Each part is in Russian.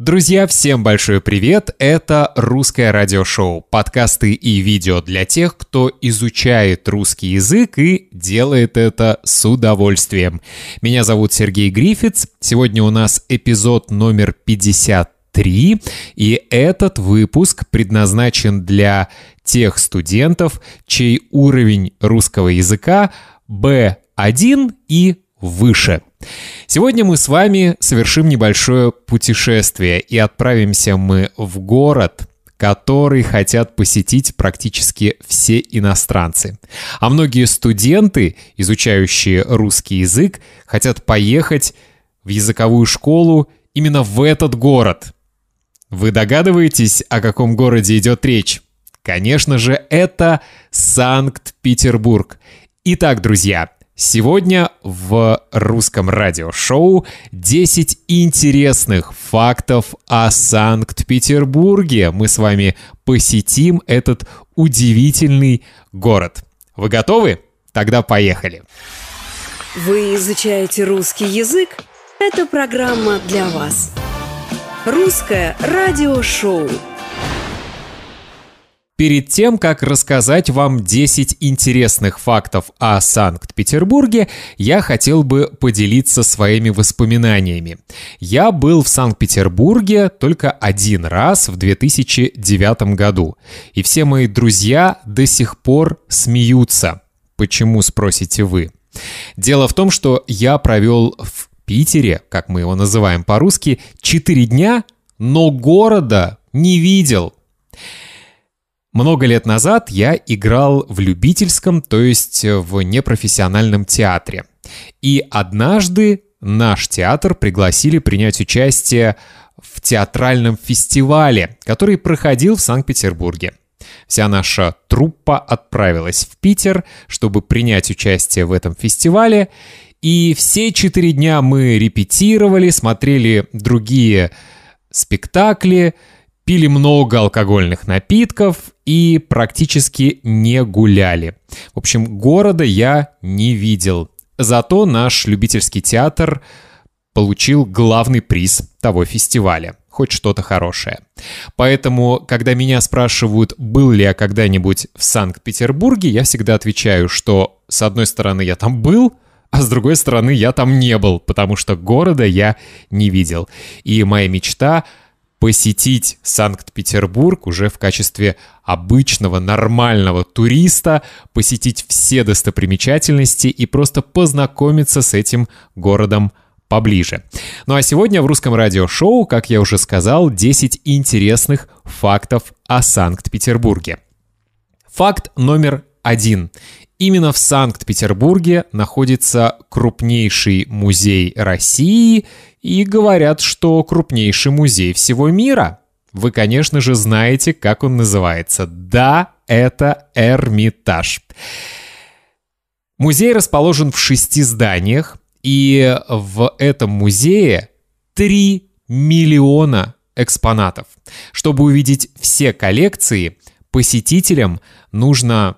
Друзья, всем большой привет! Это «Русское радиошоу», подкасты и видео для тех, кто изучает русский язык и делает это с удовольствием. Меня зовут Сергей Грифиц, сегодня у нас эпизод номер 53, и этот выпуск предназначен для тех студентов, чей уровень русского языка B1 и выше – Сегодня мы с вами совершим небольшое путешествие и отправимся мы в город, который хотят посетить практически все иностранцы. А многие студенты, изучающие русский язык, хотят поехать в языковую школу именно в этот город. Вы догадываетесь, о каком городе идет речь? Конечно же, это Санкт-Петербург. Итак, друзья, Сегодня в русском радиошоу 10 интересных фактов о Санкт-Петербурге. Мы с вами посетим этот удивительный город. Вы готовы? Тогда поехали. Вы изучаете русский язык? Это программа для вас. Русское радиошоу. Перед тем, как рассказать вам 10 интересных фактов о Санкт-Петербурге, я хотел бы поделиться своими воспоминаниями. Я был в Санкт-Петербурге только один раз в 2009 году, и все мои друзья до сих пор смеются. Почему, спросите вы? Дело в том, что я провел в Питере, как мы его называем по-русски, 4 дня, но города не видел. Много лет назад я играл в любительском, то есть в непрофессиональном театре. И однажды наш театр пригласили принять участие в театральном фестивале, который проходил в Санкт-Петербурге. Вся наша труппа отправилась в Питер, чтобы принять участие в этом фестивале. И все четыре дня мы репетировали, смотрели другие спектакли, пили много алкогольных напитков и практически не гуляли. В общем, города я не видел. Зато наш любительский театр получил главный приз того фестиваля. Хоть что-то хорошее. Поэтому, когда меня спрашивают, был ли я когда-нибудь в Санкт-Петербурге, я всегда отвечаю, что с одной стороны я там был, а с другой стороны я там не был, потому что города я не видел. И моя мечта посетить Санкт-Петербург уже в качестве обычного нормального туриста, посетить все достопримечательности и просто познакомиться с этим городом поближе. Ну а сегодня в русском радиошоу, как я уже сказал, 10 интересных фактов о Санкт-Петербурге. Факт номер один. Именно в Санкт-Петербурге находится крупнейший музей России и говорят, что крупнейший музей всего мира. Вы, конечно же, знаете, как он называется. Да, это Эрмитаж. Музей расположен в шести зданиях, и в этом музее 3 миллиона экспонатов. Чтобы увидеть все коллекции, посетителям нужно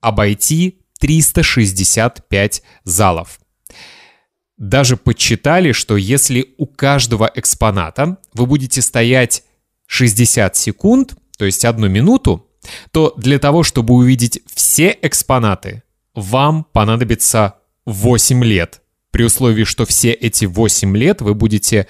обойти 365 залов. Даже подсчитали, что если у каждого экспоната вы будете стоять 60 секунд, то есть одну минуту, то для того, чтобы увидеть все экспонаты, вам понадобится 8 лет. При условии, что все эти 8 лет вы будете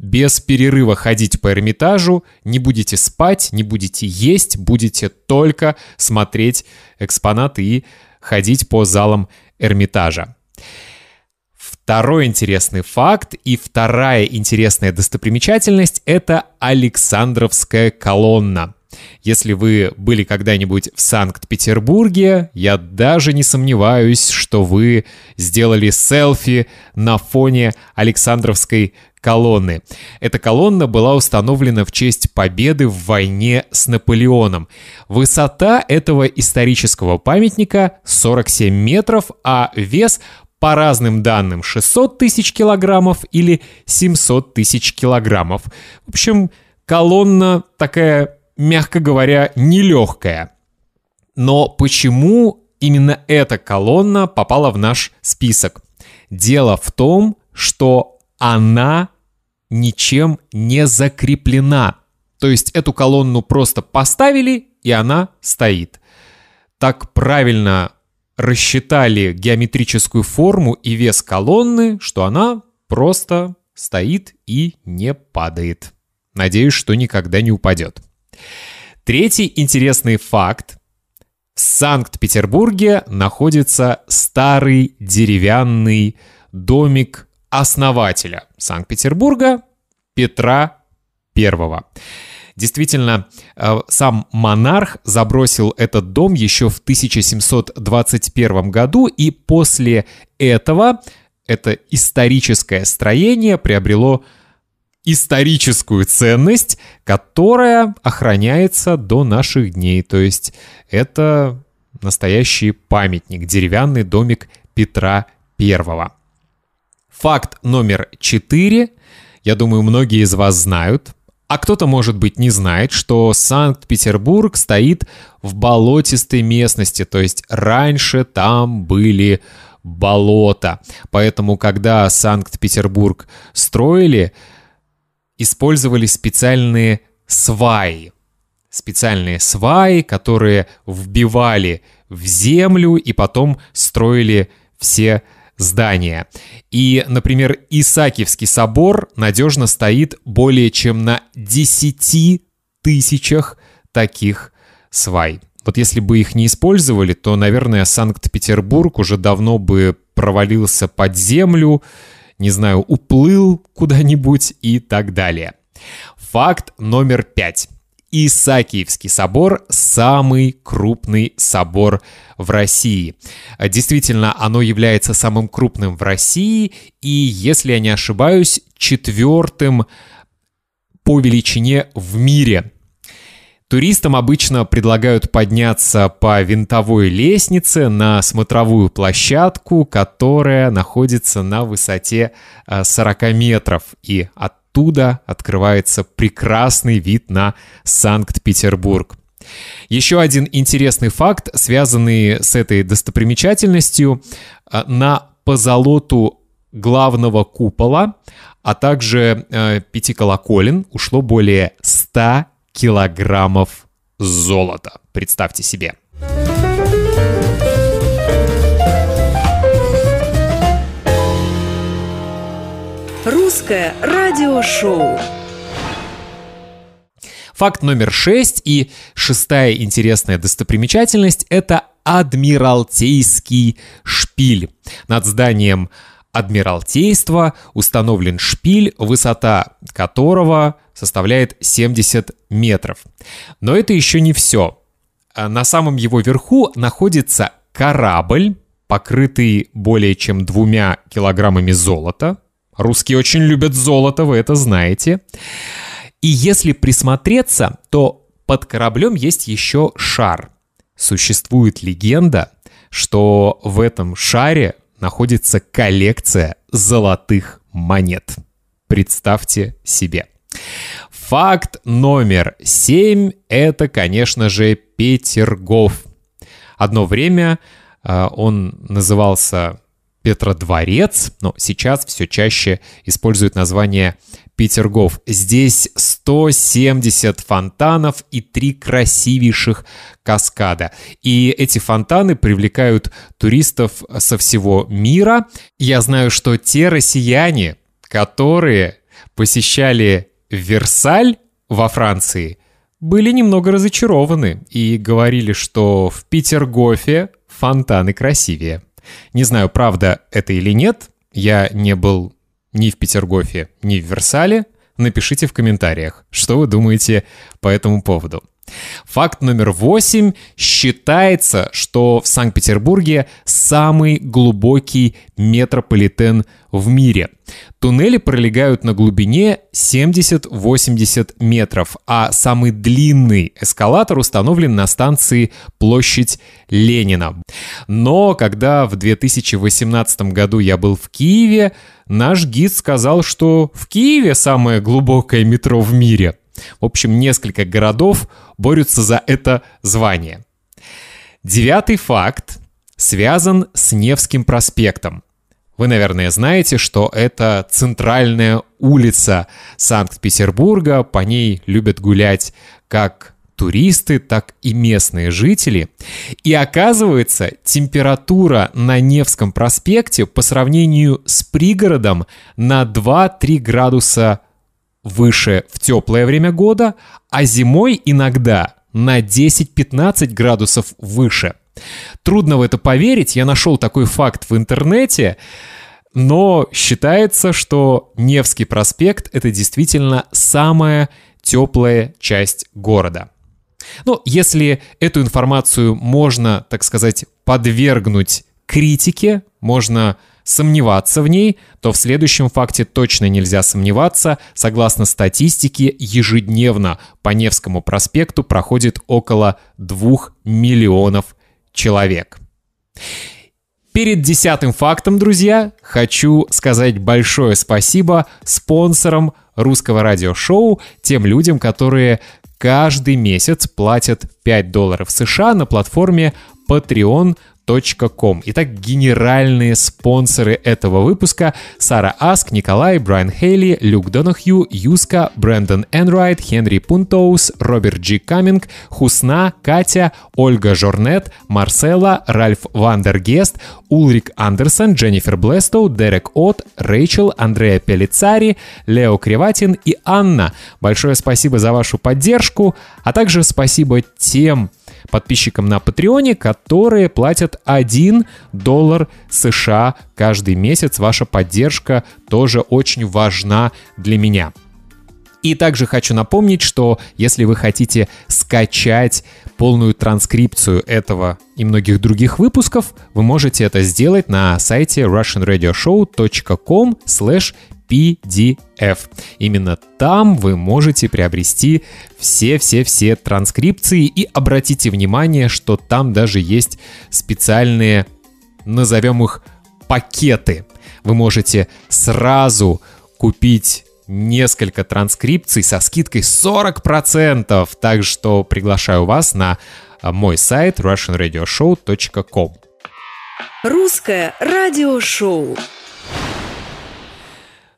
без перерыва ходить по Эрмитажу, не будете спать, не будете есть, будете только смотреть экспонаты и ходить по залам Эрмитажа. Второй интересный факт и вторая интересная достопримечательность — это Александровская колонна. Если вы были когда-нибудь в Санкт-Петербурге, я даже не сомневаюсь, что вы сделали селфи на фоне Александровской колонны. Эта колонна была установлена в честь победы в войне с Наполеоном. Высота этого исторического памятника 47 метров, а вес по разным данным 600 тысяч килограммов или 700 тысяч килограммов. В общем, колонна такая, мягко говоря, нелегкая. Но почему именно эта колонна попала в наш список? Дело в том, что она ничем не закреплена. То есть эту колонну просто поставили, и она стоит. Так правильно рассчитали геометрическую форму и вес колонны, что она просто стоит и не падает. Надеюсь, что никогда не упадет. Третий интересный факт. В Санкт-Петербурге находится старый деревянный домик основателя Санкт-Петербурга Петра I. Действительно, э, сам монарх забросил этот дом еще в 1721 году, и после этого это историческое строение приобрело историческую ценность, которая охраняется до наших дней. То есть это настоящий памятник, деревянный домик Петра I. Факт номер четыре. Я думаю, многие из вас знают, а кто-то, может быть, не знает, что Санкт-Петербург стоит в болотистой местности, то есть раньше там были болота. Поэтому, когда Санкт-Петербург строили, использовали специальные сваи. Специальные сваи, которые вбивали в землю и потом строили все здания. И, например, Исаакиевский собор надежно стоит более чем на 10 тысячах таких свай. Вот если бы их не использовали, то, наверное, Санкт-Петербург уже давно бы провалился под землю, не знаю, уплыл куда-нибудь и так далее. Факт номер пять. Исаакиевский собор – самый крупный собор в России. Действительно, оно является самым крупным в России и, если я не ошибаюсь, четвертым по величине в мире. Туристам обычно предлагают подняться по винтовой лестнице на смотровую площадку, которая находится на высоте 40 э, метров. И оттуда открывается прекрасный вид на Санкт-Петербург. Еще один интересный факт, связанный с этой достопримечательностью. Э, на позолоту главного купола, а также э, пяти колоколен ушло более 100 килограммов золота. Представьте себе. Русское радиошоу. Факт номер шесть и шестая интересная достопримечательность — это Адмиралтейский шпиль. Над зданием Адмиралтейства установлен шпиль, высота которого составляет 70 метров. Но это еще не все. А на самом его верху находится корабль, покрытый более чем двумя килограммами золота. Русские очень любят золото, вы это знаете. И если присмотреться, то под кораблем есть еще шар. Существует легенда, что в этом шаре находится коллекция золотых монет. Представьте себе. Факт номер семь — это, конечно же, Петергоф. Одно время э, он назывался Петродворец, но сейчас все чаще используют название Петергоф. Здесь 170 фонтанов и три красивейших каскада. И эти фонтаны привлекают туристов со всего мира. Я знаю, что те россияне, которые посещали Версаль во Франции, были немного разочарованы и говорили, что в Петергофе фонтаны красивее. Не знаю, правда это или нет, я не был ни в Петергофе, ни в Версале, напишите в комментариях, что вы думаете по этому поводу. Факт номер восемь. Считается, что в Санкт-Петербурге самый глубокий метрополитен в мире. Туннели пролегают на глубине 70-80 метров, а самый длинный эскалатор установлен на станции Площадь Ленина. Но когда в 2018 году я был в Киеве, наш гид сказал, что в Киеве самое глубокое метро в мире. В общем, несколько городов борются за это звание. Девятый факт связан с Невским проспектом. Вы, наверное, знаете, что это центральная улица Санкт-Петербурга, по ней любят гулять как туристы, так и местные жители. И оказывается, температура на Невском проспекте по сравнению с пригородом на 2-3 градуса выше в теплое время года, а зимой иногда на 10-15 градусов выше. Трудно в это поверить, я нашел такой факт в интернете, но считается, что Невский проспект — это действительно самая теплая часть города. Ну, если эту информацию можно, так сказать, подвергнуть критике, можно сомневаться в ней, то в следующем факте точно нельзя сомневаться. Согласно статистике, ежедневно по Невскому проспекту проходит около 2 миллионов человек. Перед десятым фактом, друзья, хочу сказать большое спасибо спонсорам русского радиошоу, тем людям, которые каждый месяц платят 5 долларов США на платформе Patreon Com. Итак, генеральные спонсоры этого выпуска — Сара Аск, Николай, Брайан Хейли, Люк Донахью, Юска, Брэндон Энрайт, Хенри Пунтоус, Роберт Джи Каминг, Хусна, Катя, Ольга Жорнет, Марсела, Ральф Вандергест, Улрик Андерсон, Дженнифер Блестоу, Дерек Отт, Рэйчел, Андреа Пелицари, Лео Криватин и Анна. Большое спасибо за вашу поддержку, а также спасибо тем подписчикам на Патреоне, которые платят 1 доллар США каждый месяц. Ваша поддержка тоже очень важна для меня. И также хочу напомнить, что если вы хотите скачать полную транскрипцию этого и многих других выпусков, вы можете это сделать на сайте russianradioshow.com slash PDF. Именно там вы можете приобрести все-все-все транскрипции и обратите внимание, что там даже есть специальные, назовем их, пакеты. Вы можете сразу купить несколько транскрипций со скидкой 40%. Так что приглашаю вас на мой сайт russianradioshow.com. Русское радиошоу.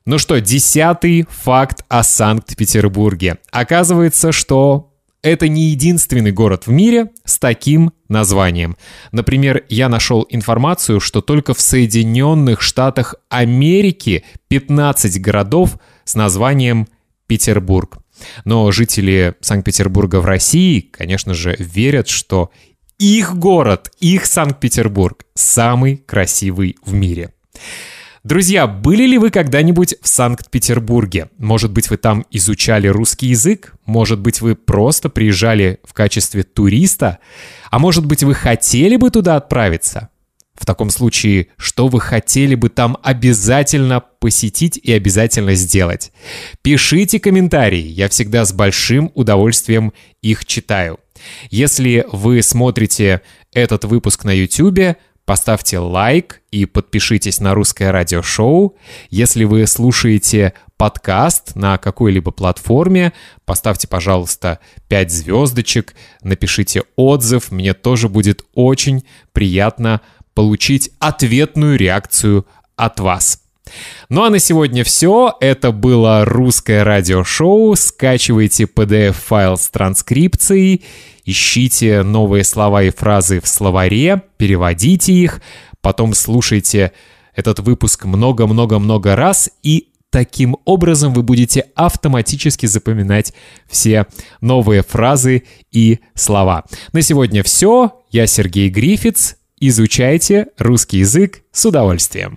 Ну что, десятый факт о Санкт-Петербурге. Оказывается, что это не единственный город в мире с таким названием. Например, я нашел информацию, что только в Соединенных Штатах Америки 15 городов с названием Петербург. Но жители Санкт-Петербурга в России, конечно же, верят, что их город, их Санкт-Петербург самый красивый в мире. Друзья, были ли вы когда-нибудь в Санкт-Петербурге? Может быть, вы там изучали русский язык? Может быть, вы просто приезжали в качестве туриста? А может быть, вы хотели бы туда отправиться? В таком случае, что вы хотели бы там обязательно посетить и обязательно сделать? Пишите комментарии, я всегда с большим удовольствием их читаю. Если вы смотрите этот выпуск на YouTube, Поставьте лайк и подпишитесь на русское радиошоу. Если вы слушаете подкаст на какой-либо платформе, поставьте, пожалуйста, 5 звездочек, напишите отзыв. Мне тоже будет очень приятно получить ответную реакцию от вас. Ну а на сегодня все. Это было русское радиошоу. Скачивайте PDF-файл с транскрипцией ищите новые слова и фразы в словаре, переводите их, потом слушайте этот выпуск много-много-много раз и Таким образом вы будете автоматически запоминать все новые фразы и слова. На сегодня все. Я Сергей Грифиц. Изучайте русский язык с удовольствием.